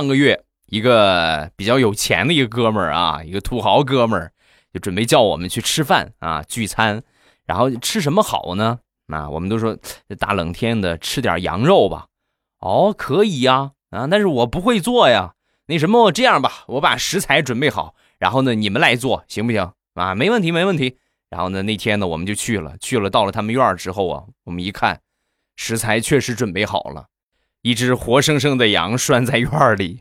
上个月一个比较有钱的一个哥们儿啊，一个土豪哥们儿，就准备叫我们去吃饭啊，聚餐。然后吃什么好呢？啊，我们都说大冷天的吃点羊肉吧。哦，可以呀，啊，但是我不会做呀。那什么，这样吧，我把食材准备好，然后呢，你们来做，行不行？啊，没问题，没问题。然后呢，那天呢，我们就去了，去了，到了他们院之后啊，我们一看，食材确实准备好了，一只活生生的羊拴在院里，